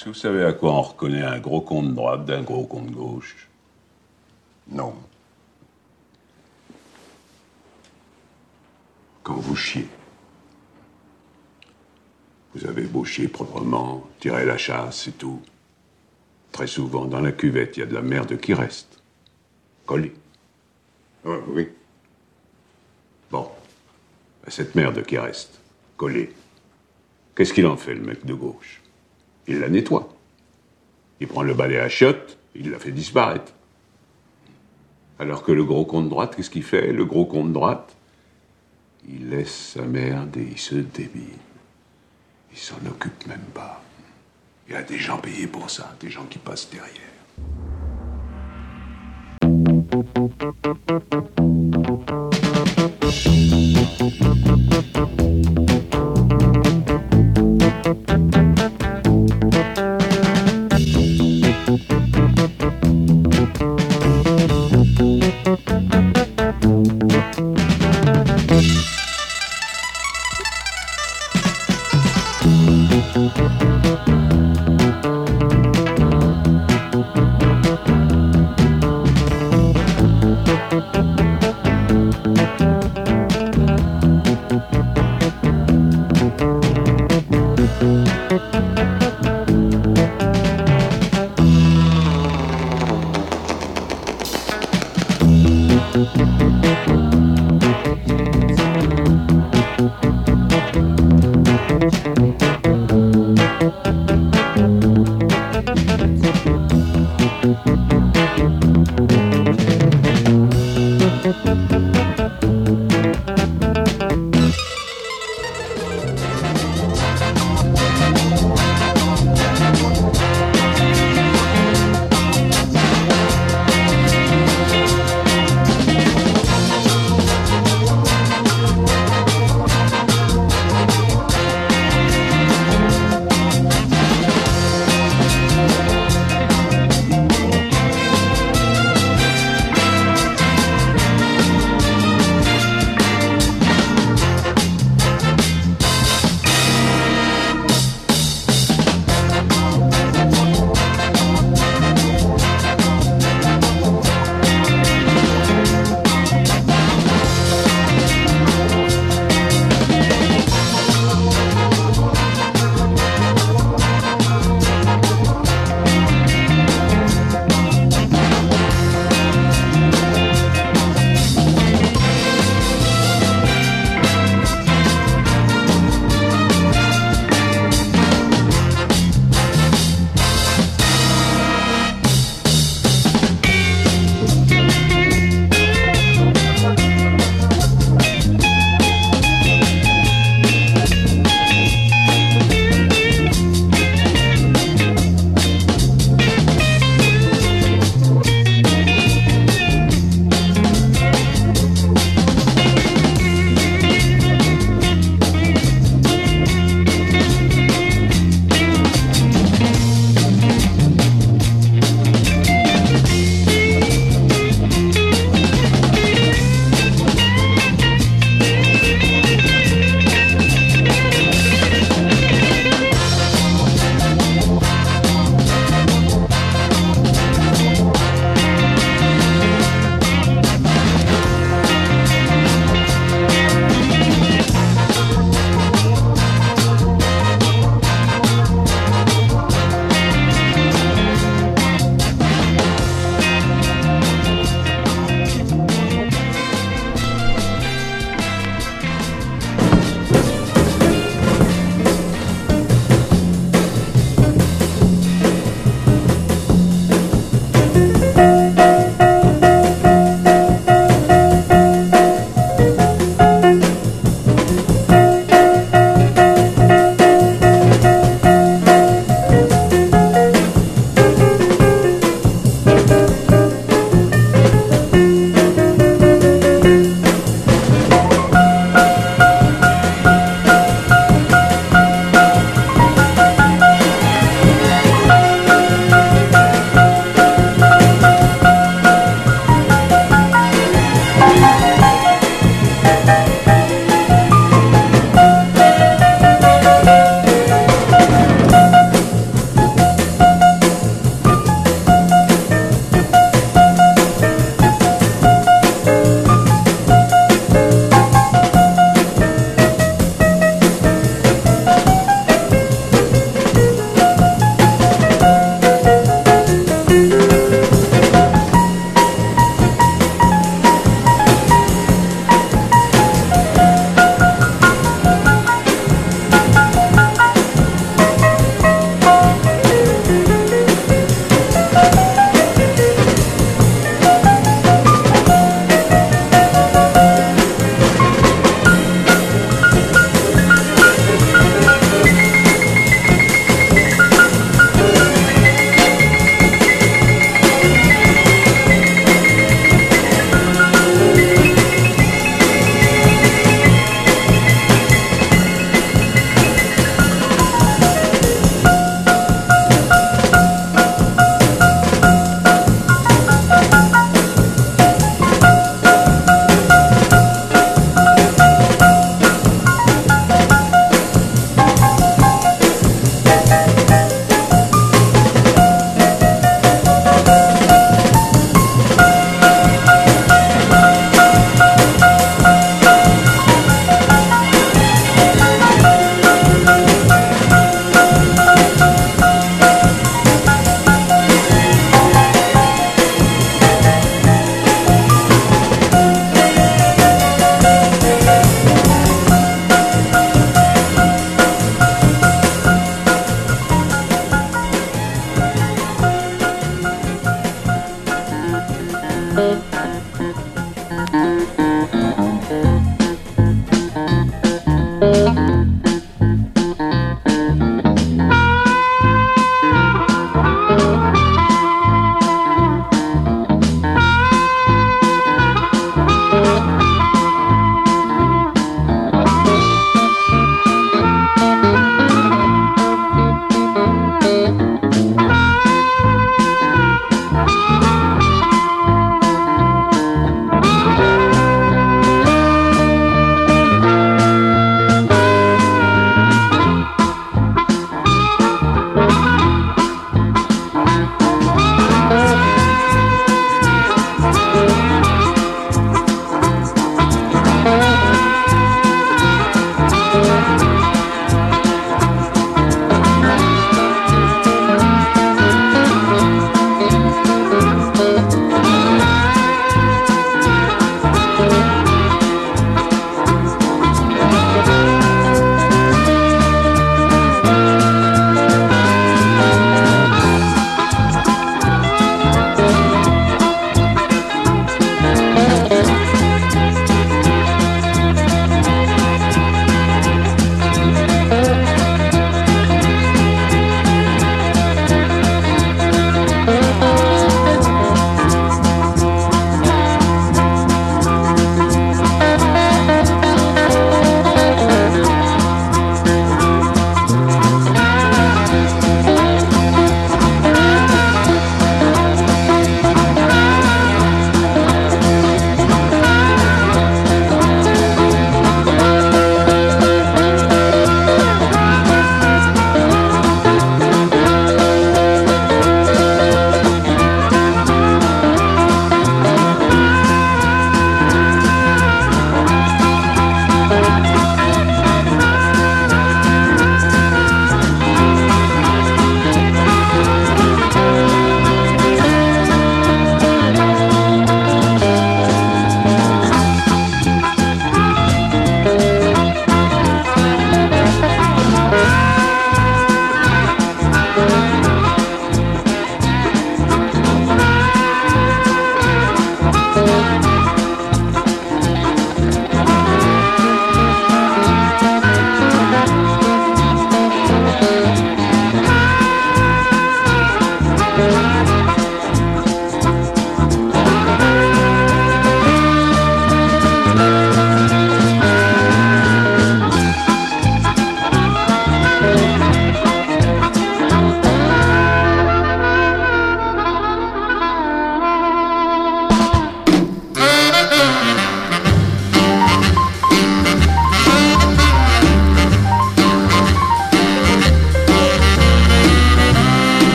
Est-ce que vous savez à quoi on reconnaît un gros con de droite d'un gros con de gauche? Non. Quand vous chiez. Vous avez beau chier proprement, tirer la chasse et tout. Très souvent, dans la cuvette, il y a de la merde qui reste. Collée. Ah, oui. Bon. Ben, Cette merde qui reste, collée. Qu'est-ce qu'il en fait, le mec de gauche? il la nettoie. Il prend le balai à chiottes, il la fait disparaître. Alors que le gros con de droite, qu'est-ce qu'il fait? Le gros con de droite, il laisse sa merde et il se débine. Il s'en occupe même pas. Il y a des gens payés pour ça, des gens qui passent derrière.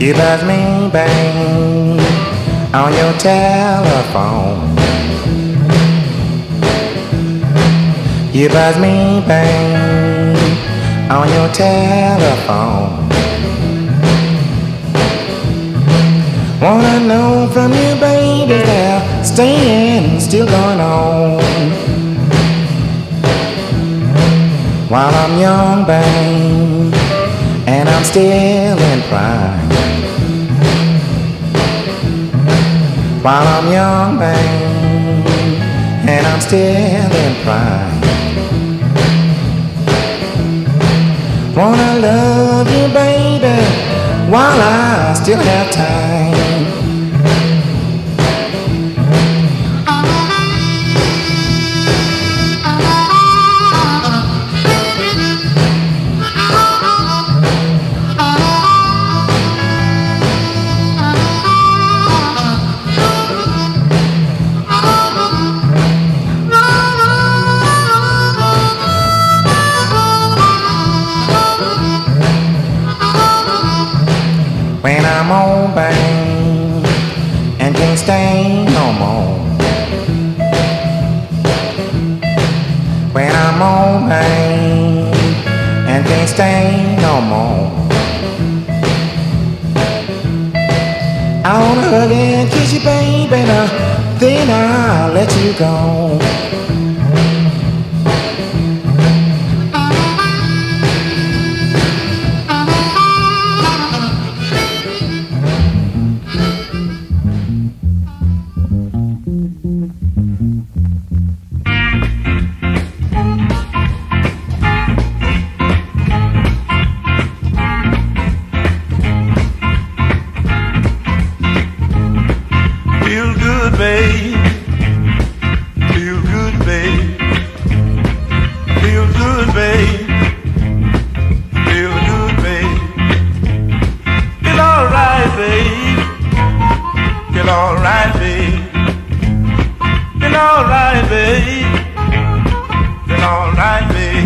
You buzz me, bang, on your telephone. You buzz me, bang, on your telephone. Wanna know from you, baby, they're staying, still going on. While I'm young, bang, and I'm still in prime. While I'm young, baby, and I'm still in pride. Wanna love you, baby, while I still have time. and can't stay no more. I wanna hug and kiss you, baby, now then I'll let you go. like me.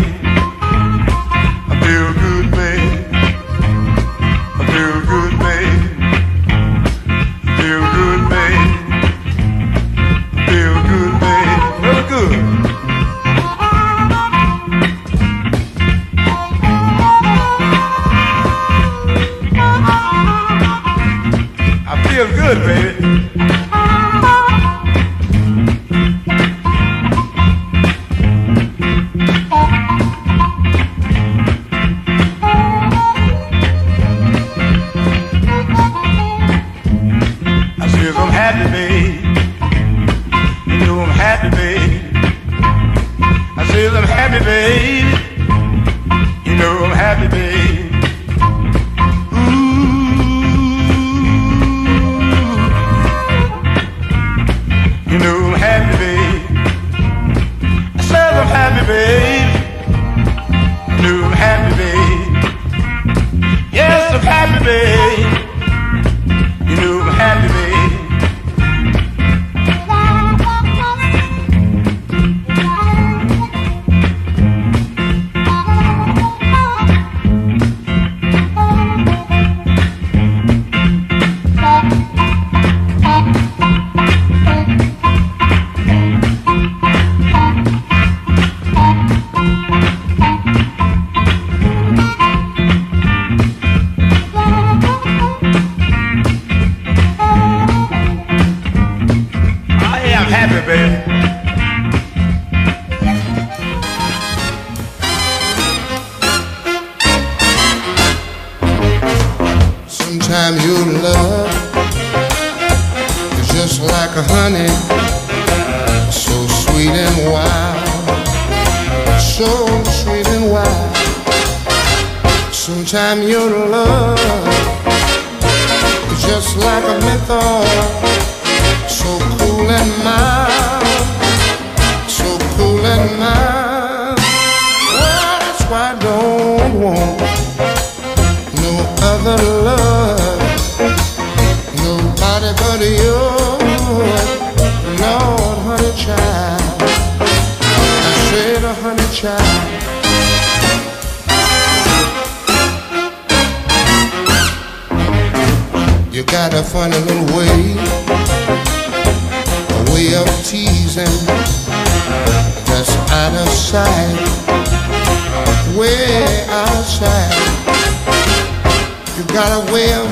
You got a funny little way, a way of teasing that's out of sight, way outside. You got a way of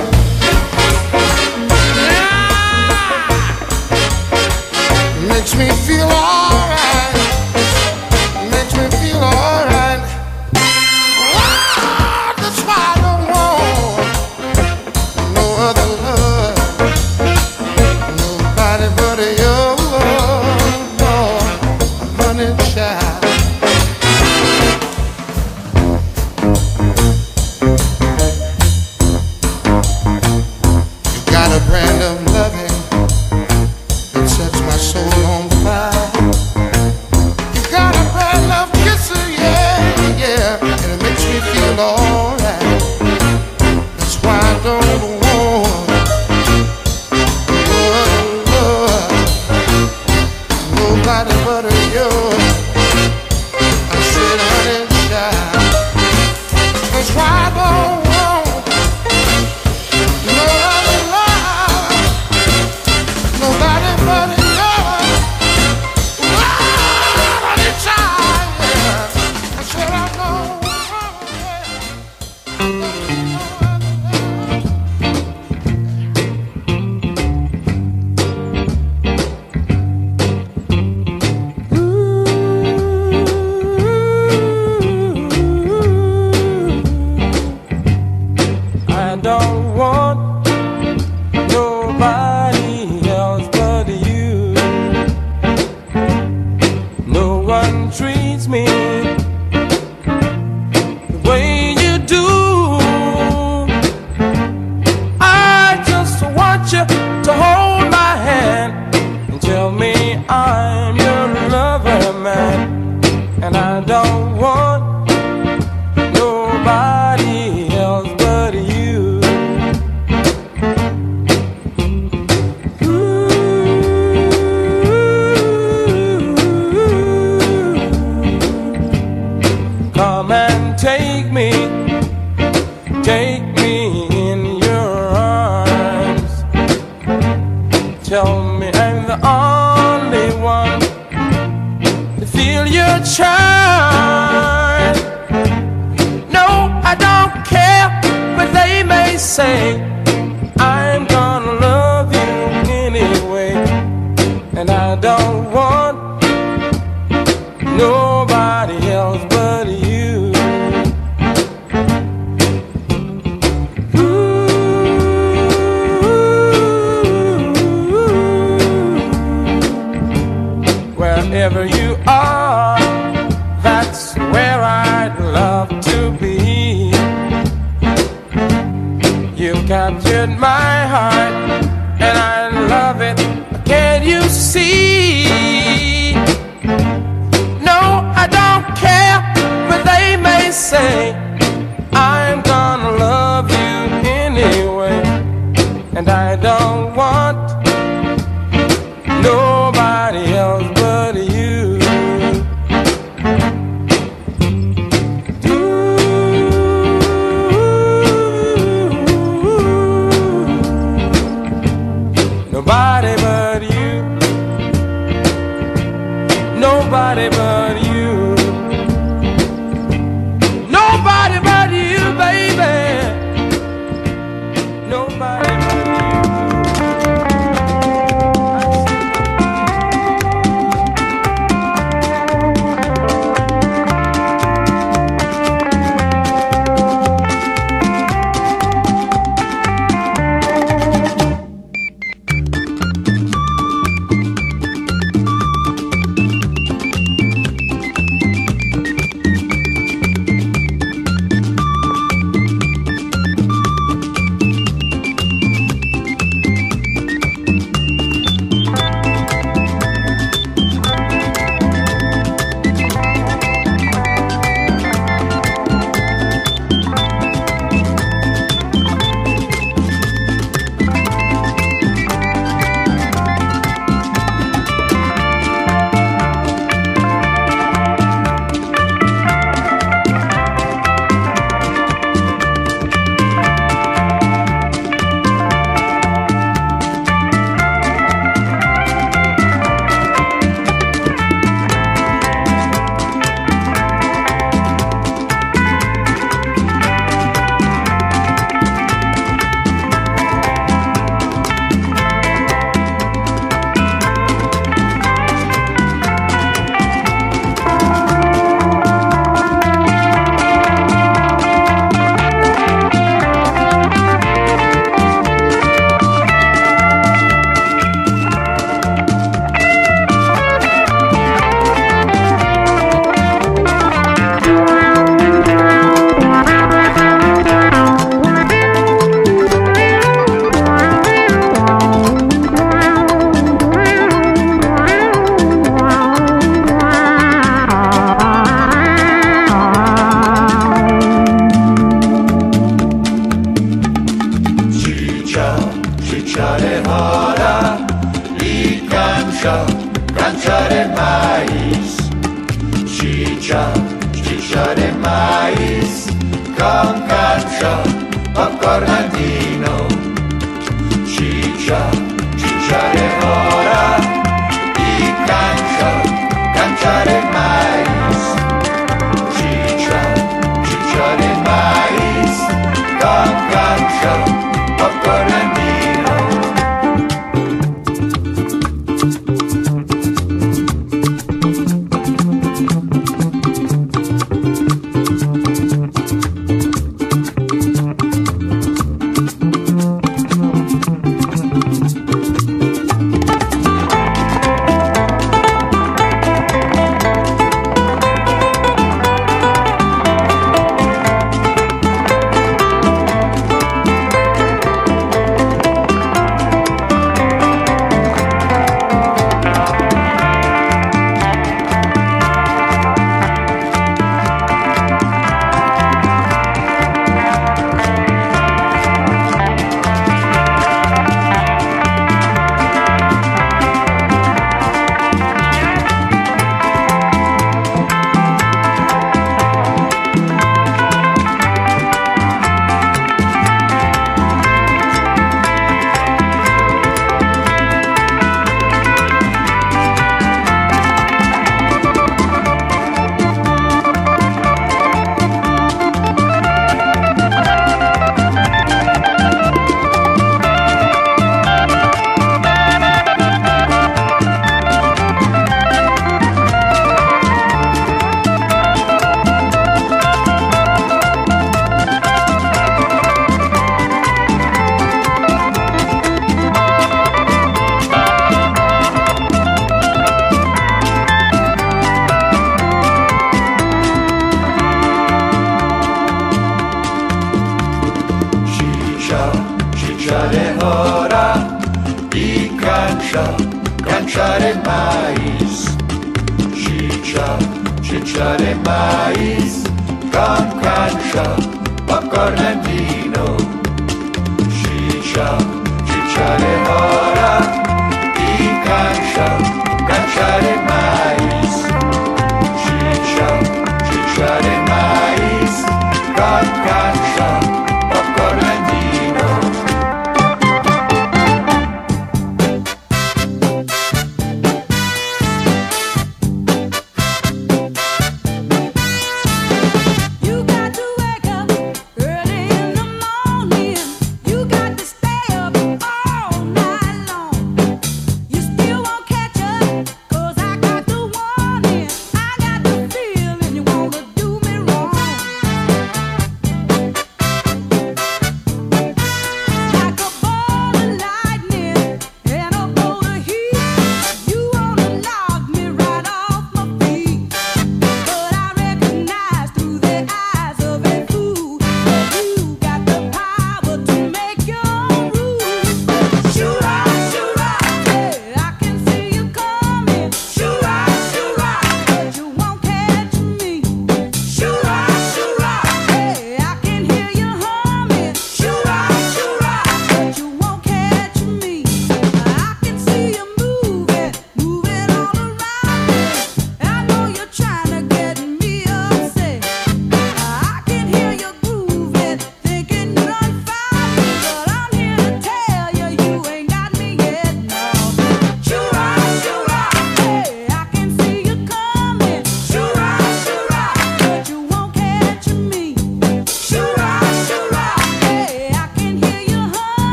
makes me feel all. Take me in your arms. Tell me I'm the only one to feel your charm. No, I don't care what they may say.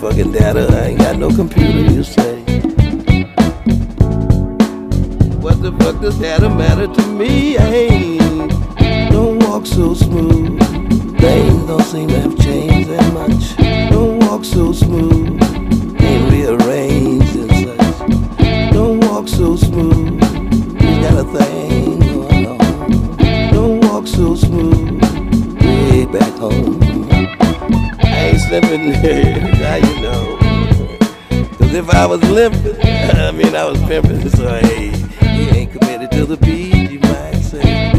Don't need no fucking data. I ain't got no computer, you say. What the fuck does data matter to me? Hey, don't walk so smooth. Things don't seem to have changed that much. Don't walk so smooth. How you know? Cause if I was limping, I mean I was pimping, so hey, he ain't committed to the beat, you might say.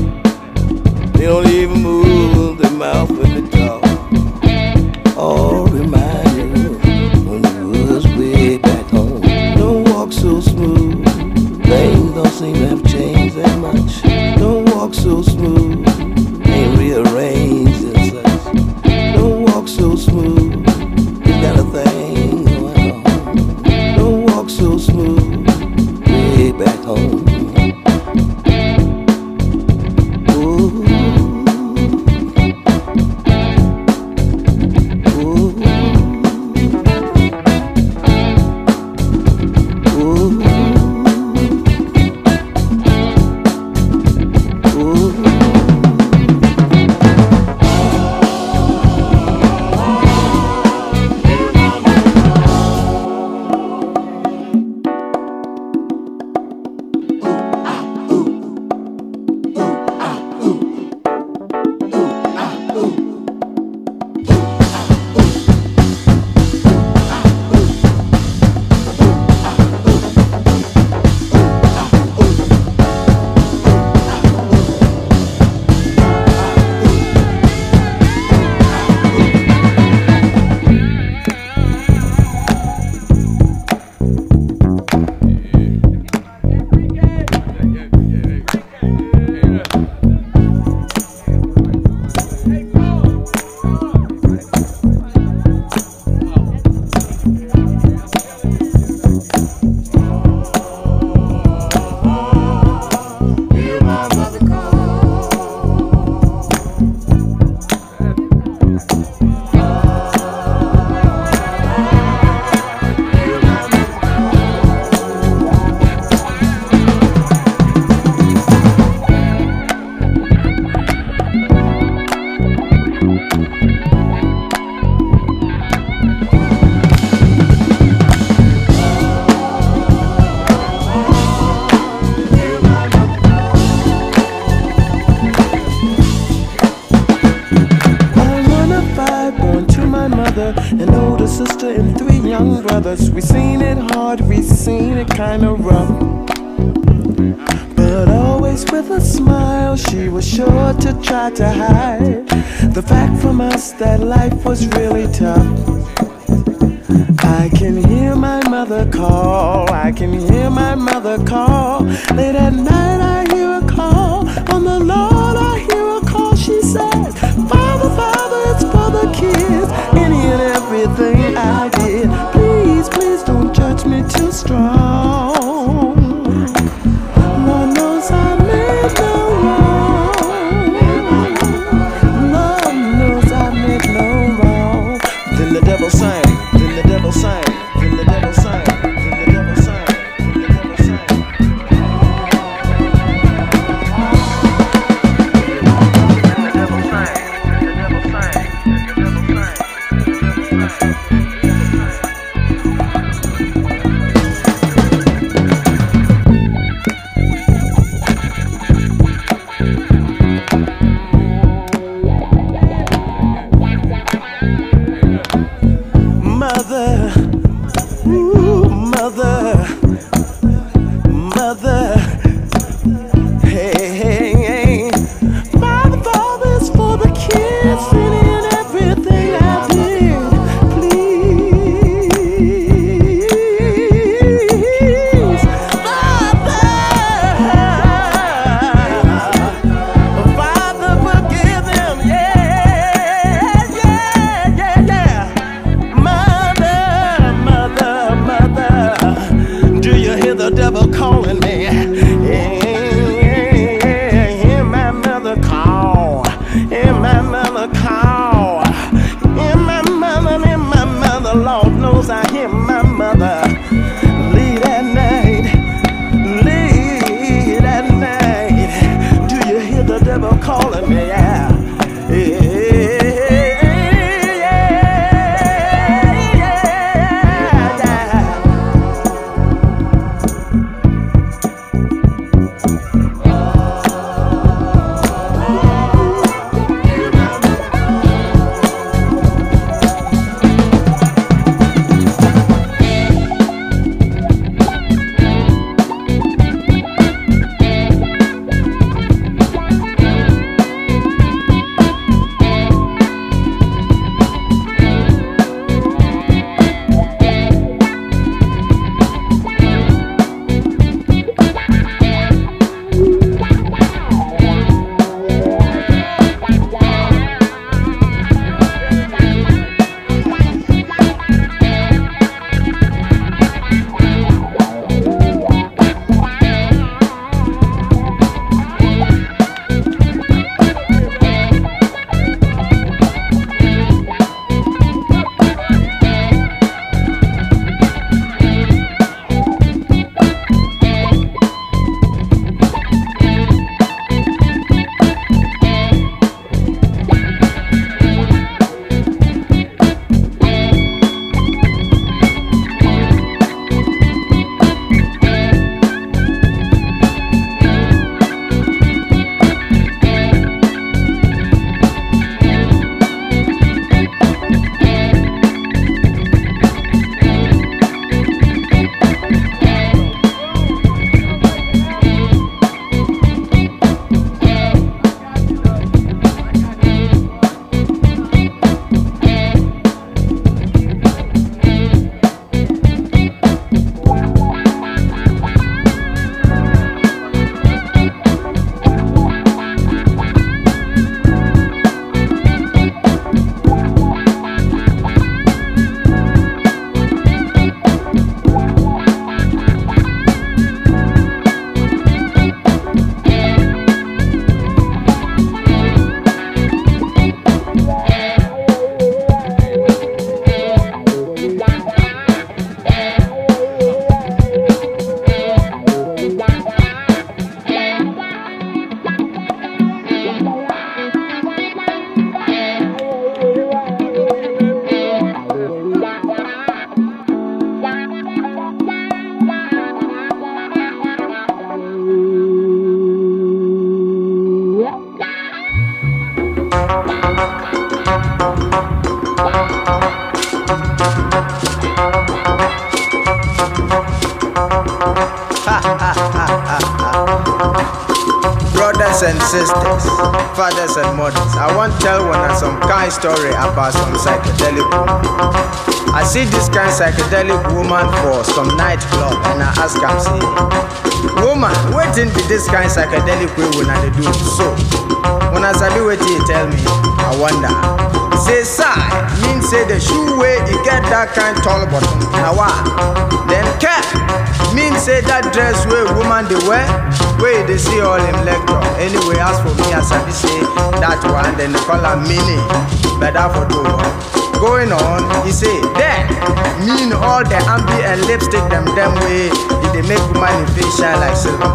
They don't even move their mouth when they kinda rough. But always with a smile, she was sure to try to hide the fact from us that life was really tough. I can hear my mother call, I can hear my mother call. Late at night, I hear a call. On the Lord, I hear a call. She says, Father, Father, it's for the kids. Any and everything I did. Too strong. Story about some psychedelic woman. I see this kind psychedelic woman for some nightclub and I ask am say, woman, wetin be this kind psychedelic wey una dey do so? Una sabi wetin e tell me? I wonder. Say sigh mean say the shoe wey e get that kind tall bottom na wa. Then cap mean say that dress wey woman dey wear you dey see all im lecture. Anyway, as for me, I sabi say that one dem dey call am mini. Better for do Going on, he say then mean all the ambi and lipstick them them way e they make woman im face shine like silver.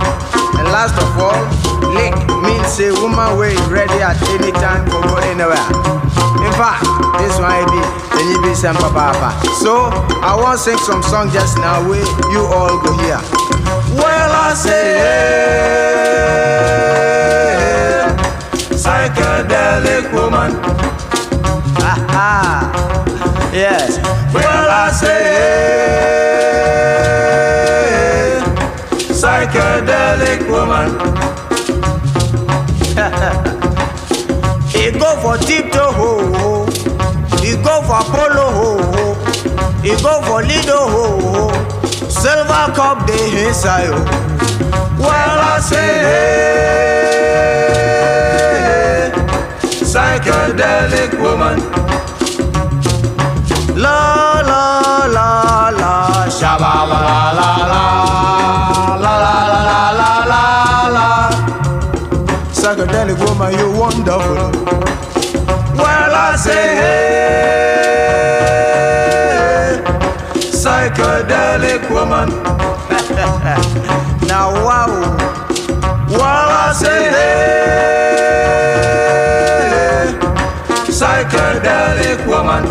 And last of all, lick mean say woman way ready at any time for go anywhere. In fact, this one be then you be some papa. So I want sing some song just now wey you all go hear. Well I say hey, psychedelic woman. Yes. Well I say psychedelic woman. He go for tiptoe ho ho. He go for polo ho ho. He go for lido ho ho. Silver cup dey inside o. Well I say psychedelic woman. la la, shaba ba la la la, la la la la la la la. Psychedelic woman, you wonderful. Well, I say hey, psychedelic woman. now wow, well I say hey, psychedelic woman.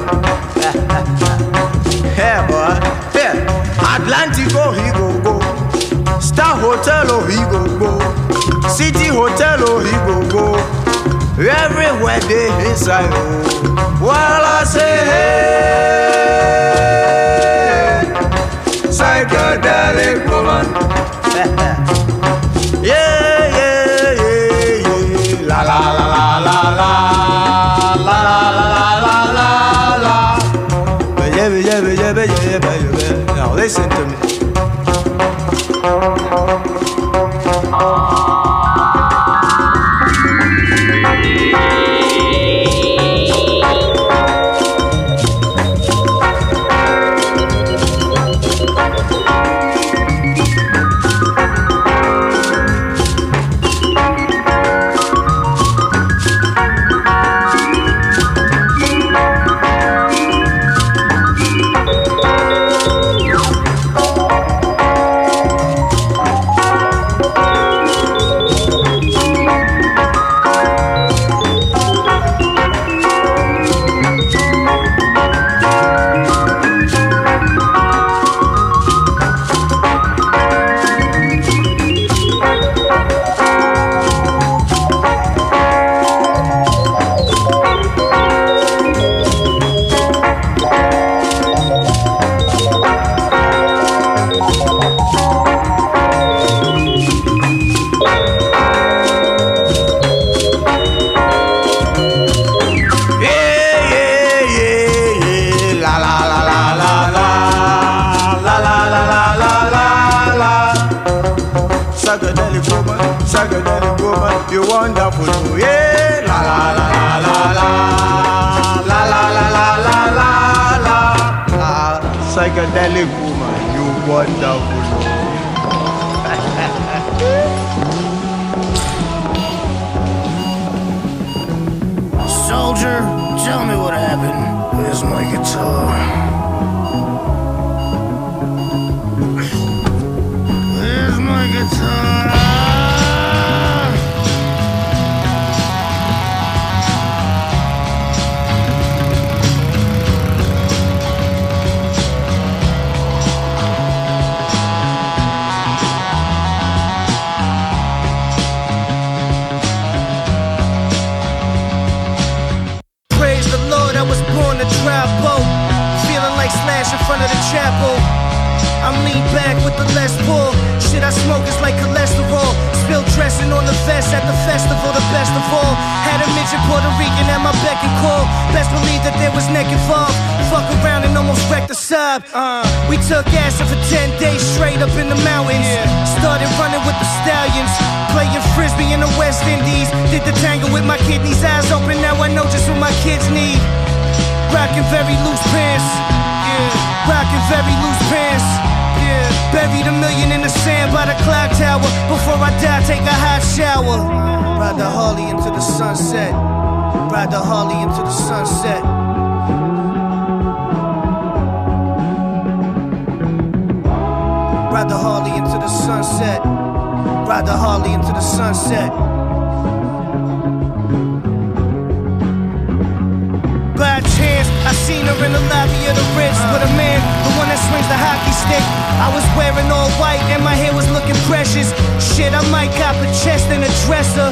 City Hotel, oh, he go go. Everywhere they inside, oh. Well, I say, hey, psychedelic woman. Die, take a hot shower. Ride the Harley into the sunset. Ride the Harley into the sunset. Ride the Harley into the sunset. Ride the Harley into the sunset. By chance, I seen her in the lobby of the Ritz with a man, one that swings the hockey stick. I was wearing all white and my hair was looking precious. Shit, I might cop a chest and a dresser.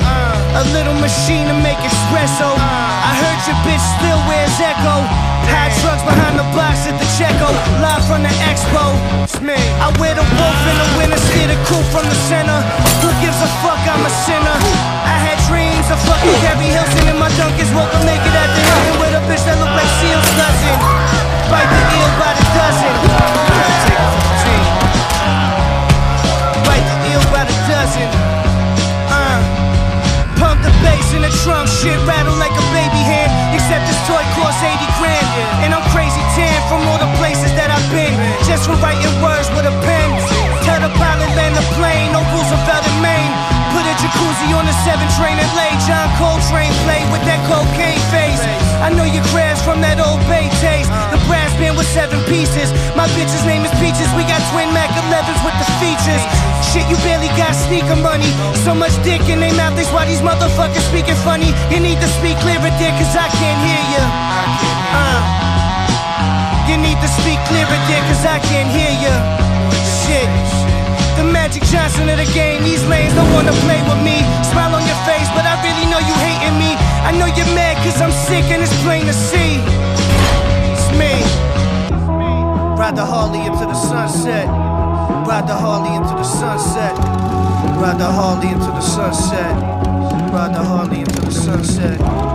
A little machine to make espresso. I heard your bitch still wears Echo. High trucks behind the box at the Checo. Live from the Expo. I wear the wolf in the winter, steer the coupe from the center. Who gives a fuck? I'm a sinner. I had dreams of fucking Gary Hilton in my. Woke up naked at the Hilton with a bitch that look like Seal's cousin. Bite the eel by the dozen. Take from. Bite the eel by the dozen. Pump the bass in the shit rattle like a baby hand. Except this toy costs 80 grand. And I'm crazy tan from all the places that I've been. Just for writing words with a pen. Tell pilot land the plane, no Roosevelt in Maine. Put a jacuzzi on the 7 train and lay John Coltrane play with that cocaine face. I know you crabs from that old bay taste. The brass band was seven pieces. My bitch's name is Peaches. We got twin Mac 11s with the features. Shit, you barely got sneaker money. So much dick in their mouth, that's why these motherfuckers speaking funny. You need to speak clearer, dick, cause I can't hear you. Uh. You need to speak clearer, dick, cause I can't hear you. Shit. The Magic Johnson of the game, these lanes don't wanna play with me. Smile on your face, but I really know you hating me. I know you're mad cause I'm sick and it's plain to see. It's me. Ride the Harley into the sunset. Ride the Harley into the sunset. Ride the Harley into the sunset. Ride the Harley into the sunset.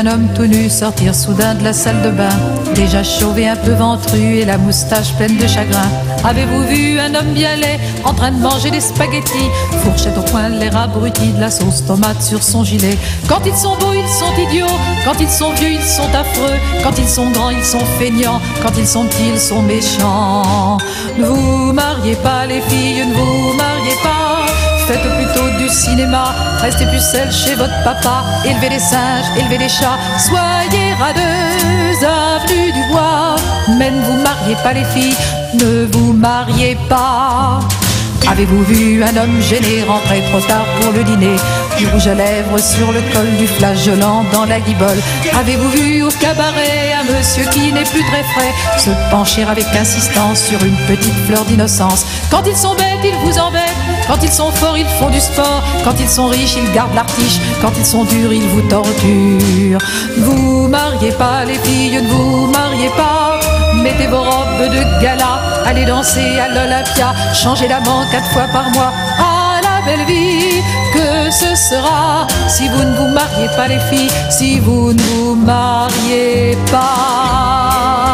Un homme tout nu sortir soudain de la salle de bain. Déjà chauvé, un peu ventru et la moustache pleine de chagrin. Avez-vous vu un homme bien laid en train de manger des spaghettis? Fourchette au coin, l'air abruti de la sauce tomate sur son gilet. Quand ils sont beaux, ils sont idiots. Quand ils sont vieux, ils sont affreux. Quand ils sont grands, ils sont feignants. Quand ils sont petits, ils sont méchants. Ne vous mariez pas les filles, ne vous mariez pas Faites plutôt du cinéma, restez pucelle chez votre papa, élevez les singes, élevez les chats, soyez radeuses, avenue du bois. Mais ne vous mariez pas les filles, ne vous mariez pas. Avez-vous vu un homme gêné rentrer trop tard pour le dîner? Du rouge à lèvres sur le col, du flageolant dans la guibole. Avez-vous vu au cabaret un monsieur qui n'est plus très frais se pencher avec insistance sur une petite fleur d'innocence? Quand ils sont bêtes, ils vous embêtent. Quand ils sont forts, ils font du sport. Quand ils sont riches, ils gardent l'artiche. Quand ils sont durs, ils vous torturent. Vous mariez pas les filles, ne vous mariez pas. Mettez vos robes de gala, allez danser à l'Olympia, changez d'amant quatre fois par mois. Ah la belle vie que ce sera si vous ne vous mariez pas les filles, si vous ne vous mariez pas.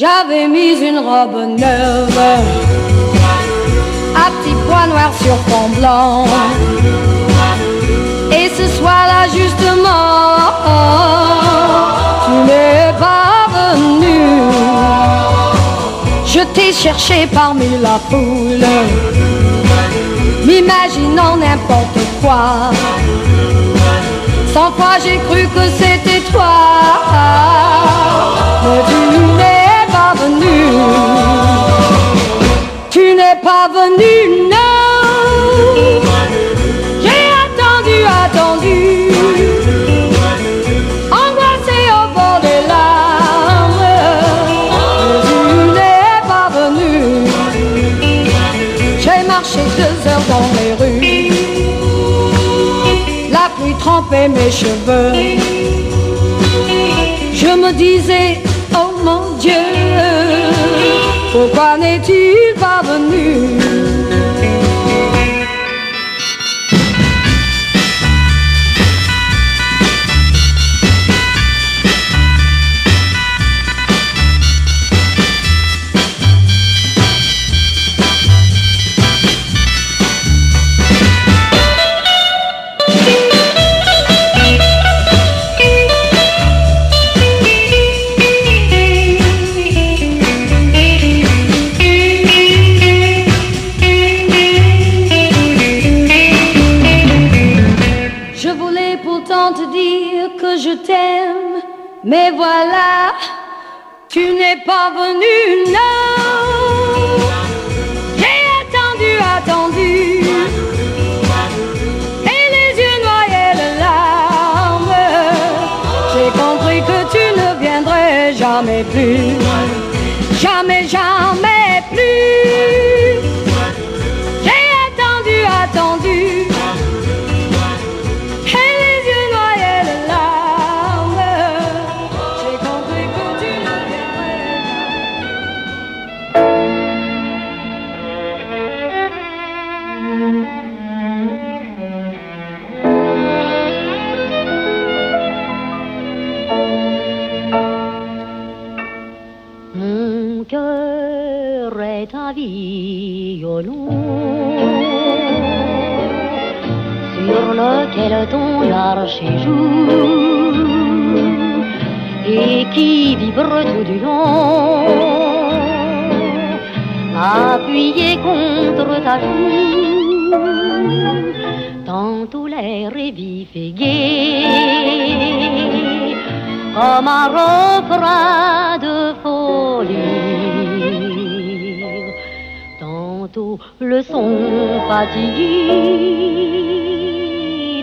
J'avais mis une robe neuve, à petits pois noirs sur fond blanc. Et ce soir-là, justement, tu n'es pas venu. Je t'ai cherché parmi la foule, m'imaginant n'importe quoi. Cent fois j'ai cru que c'était toi, mais tu Tu n'es pas venu, non. J'ai attendu, attendu, angoissé au bord des larmes, tu n'es pas venu. J'ai marché deux heures dans les rues la pluie trempait mes cheveux. Je me disais, Dieu, pourquoi n'est-il pas venu? Mais voilà, tu n'es pas venu, non. J'ai attendu, attendu, et les yeux noyés de larmes. J'ai compris que tu ne viendrais jamais plus, jamais, jamais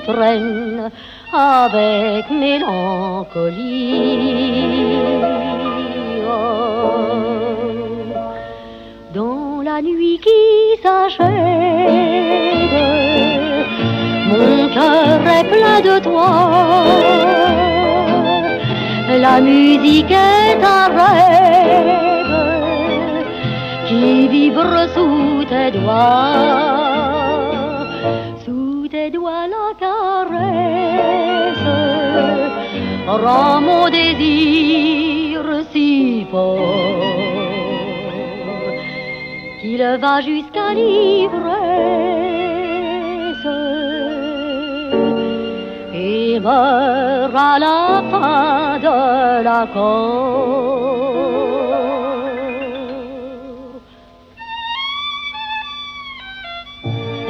traîne avec mélancolie. Oh, Dans la nuit qui s'achève, mon cœur est plein de toi. La musique est un rêve qui vibre sous tes doigts. Rend mon désir si fort qu'il va jusqu'à l'ivresse et meurt à la fin de la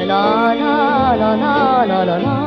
la la la la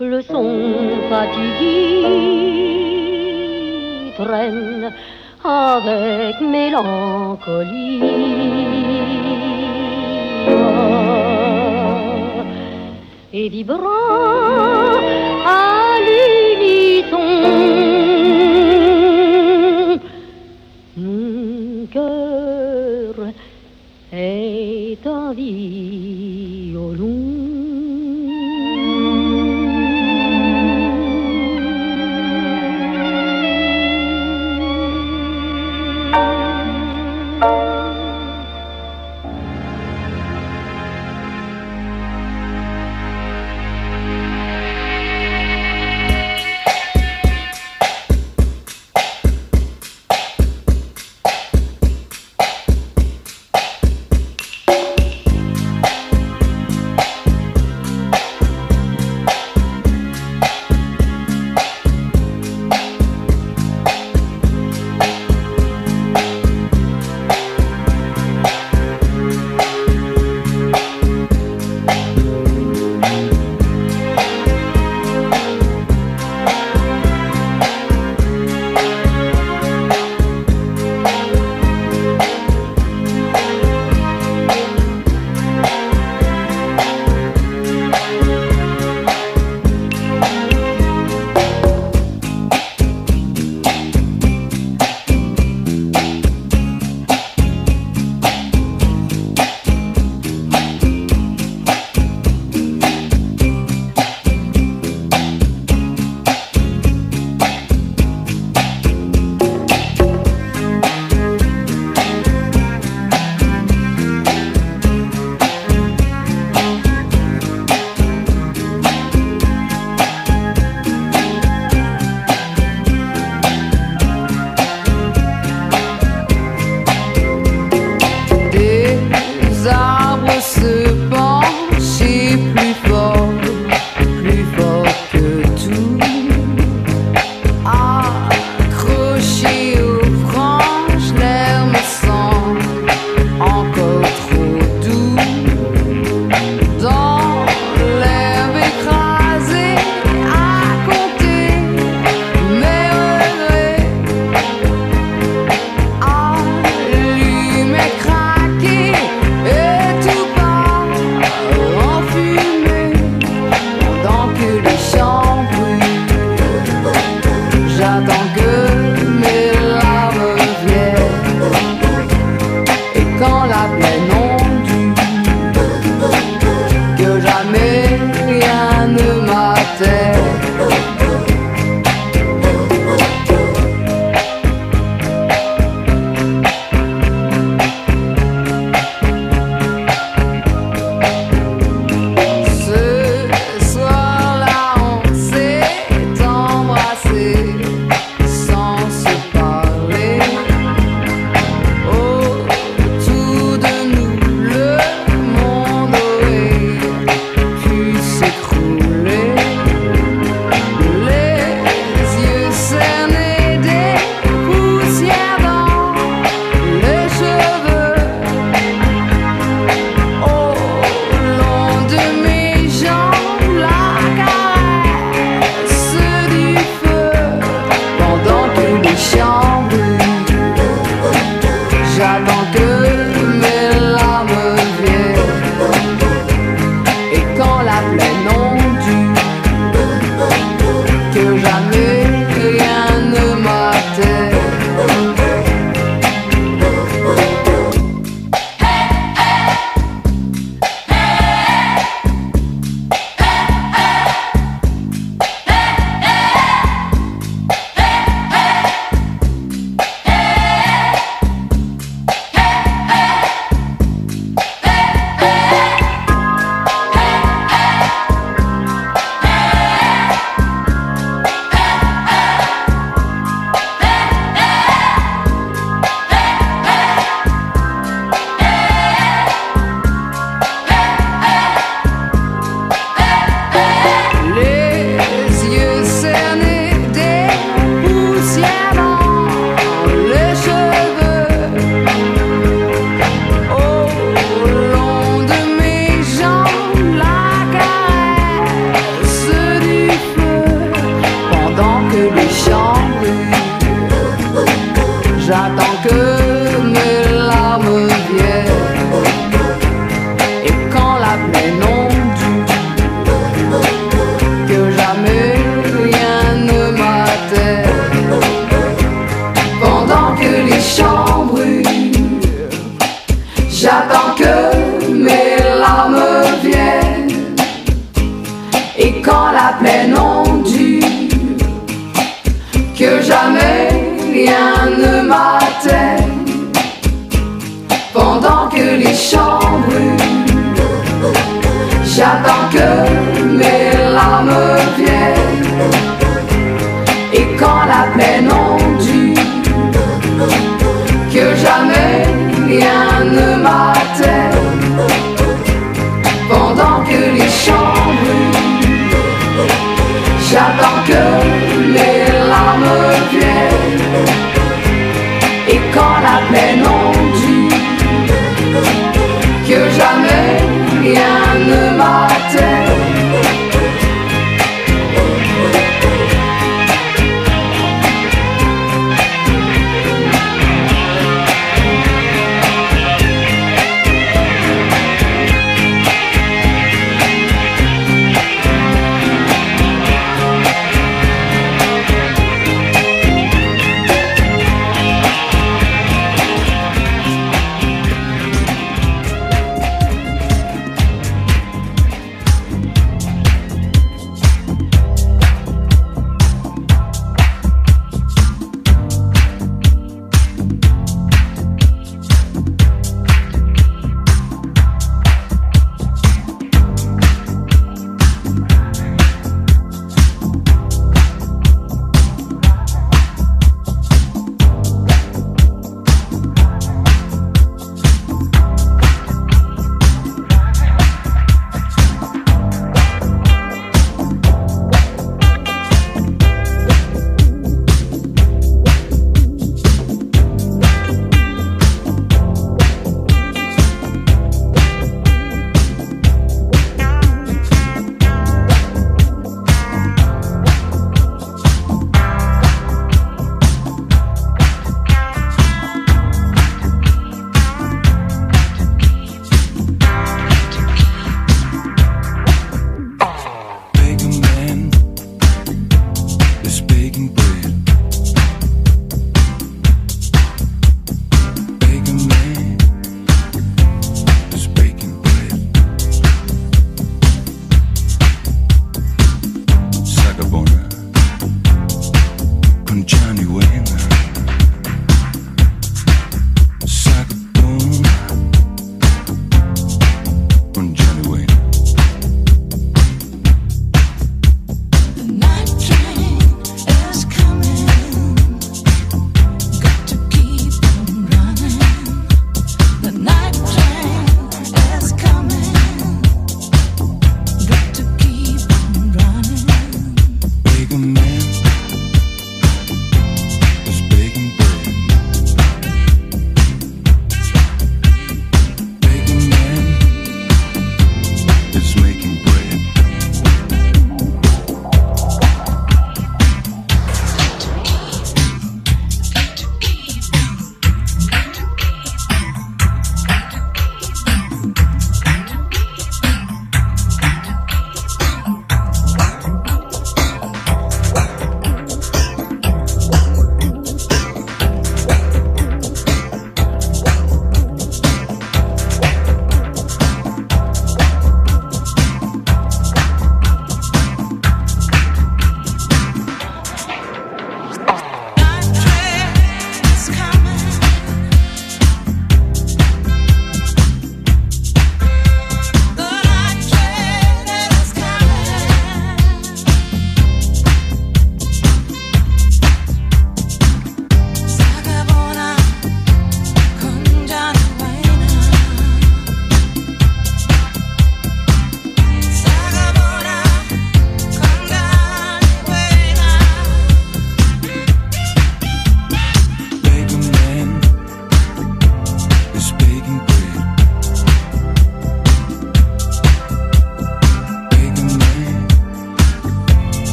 Le son fatigué traîne avec mélancolie et vibrant à l'unisson. Mon cœur est un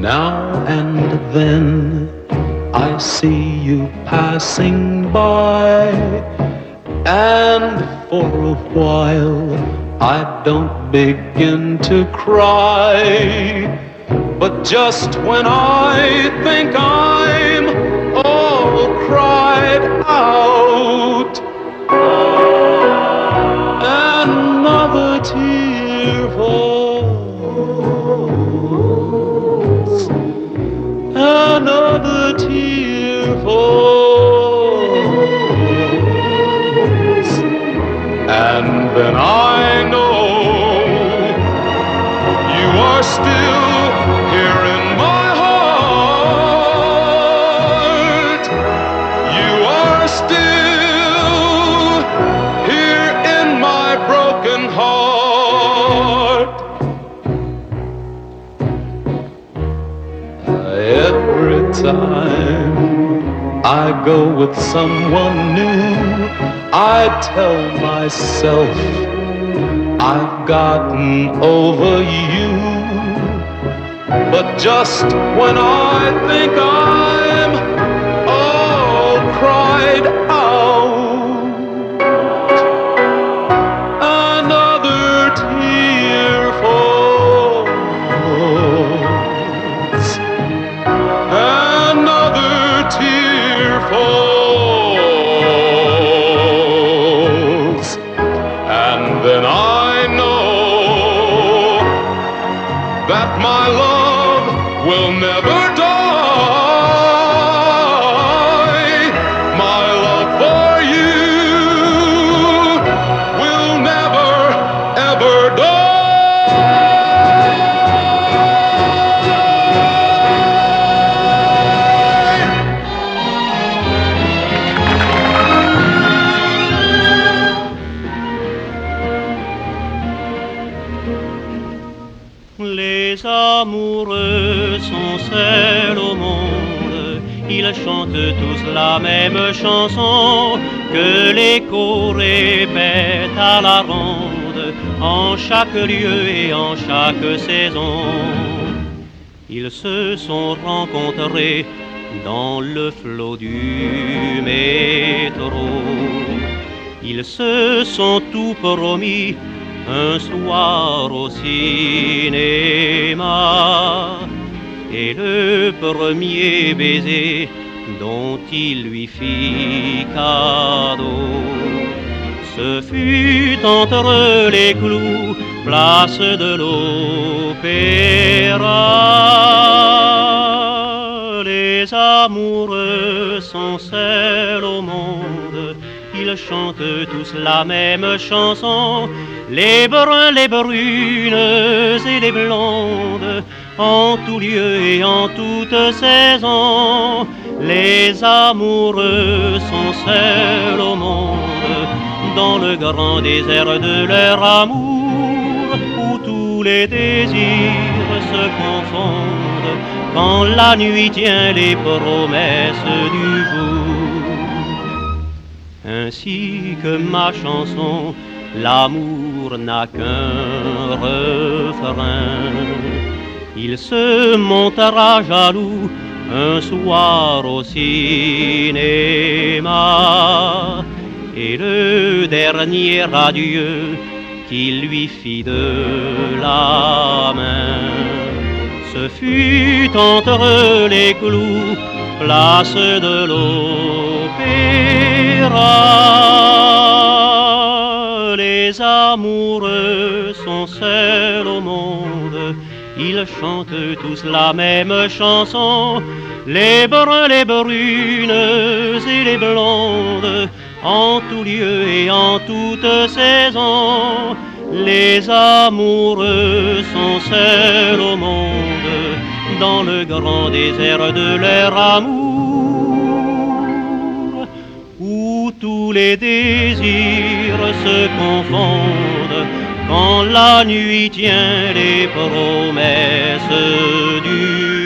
Now and then I see you passing by, and for a while I don't begin to cry. But just when I think I'm all cried out, another tear falls, another tear falls, and then I Go with someone new, I tell myself I've gotten over you. But just when I think I'm all cried même chanson que l'écho répète à la ronde en chaque lieu et en chaque saison. Ils se sont rencontrés dans le flot du métro. Ils se sont tout promis un soir au cinéma. Et le premier baiser dont il lui fit cadeau, ce fut entre les clous, place de l'opéra. Les amoureux sont seuls au monde, ils chantent tous la même chanson, les bruns, les brunes et les blondes, en tout lieu et en toute saison. Les amoureux sont seuls au monde, dans le grand désert de leur amour, où tous les désirs se confondent, quand la nuit tient les promesses du jour. Ainsi que ma chanson, l'amour n'a qu'un refrain. Il se montera jaloux un soir au cinéma. Et le dernier adieu qu'il lui fit de la main, ce fut entre les clous, place de l'opéra. Les amoureux sont seuls au monde, ils chantent tous la même chanson. Les bruns, les brunes et les blondes, en tout lieu et en toute saison. Les amoureux sont seuls au monde, dans le grand désert de leur amour, où tous les désirs se confondent, quand la nuit tient les promesses du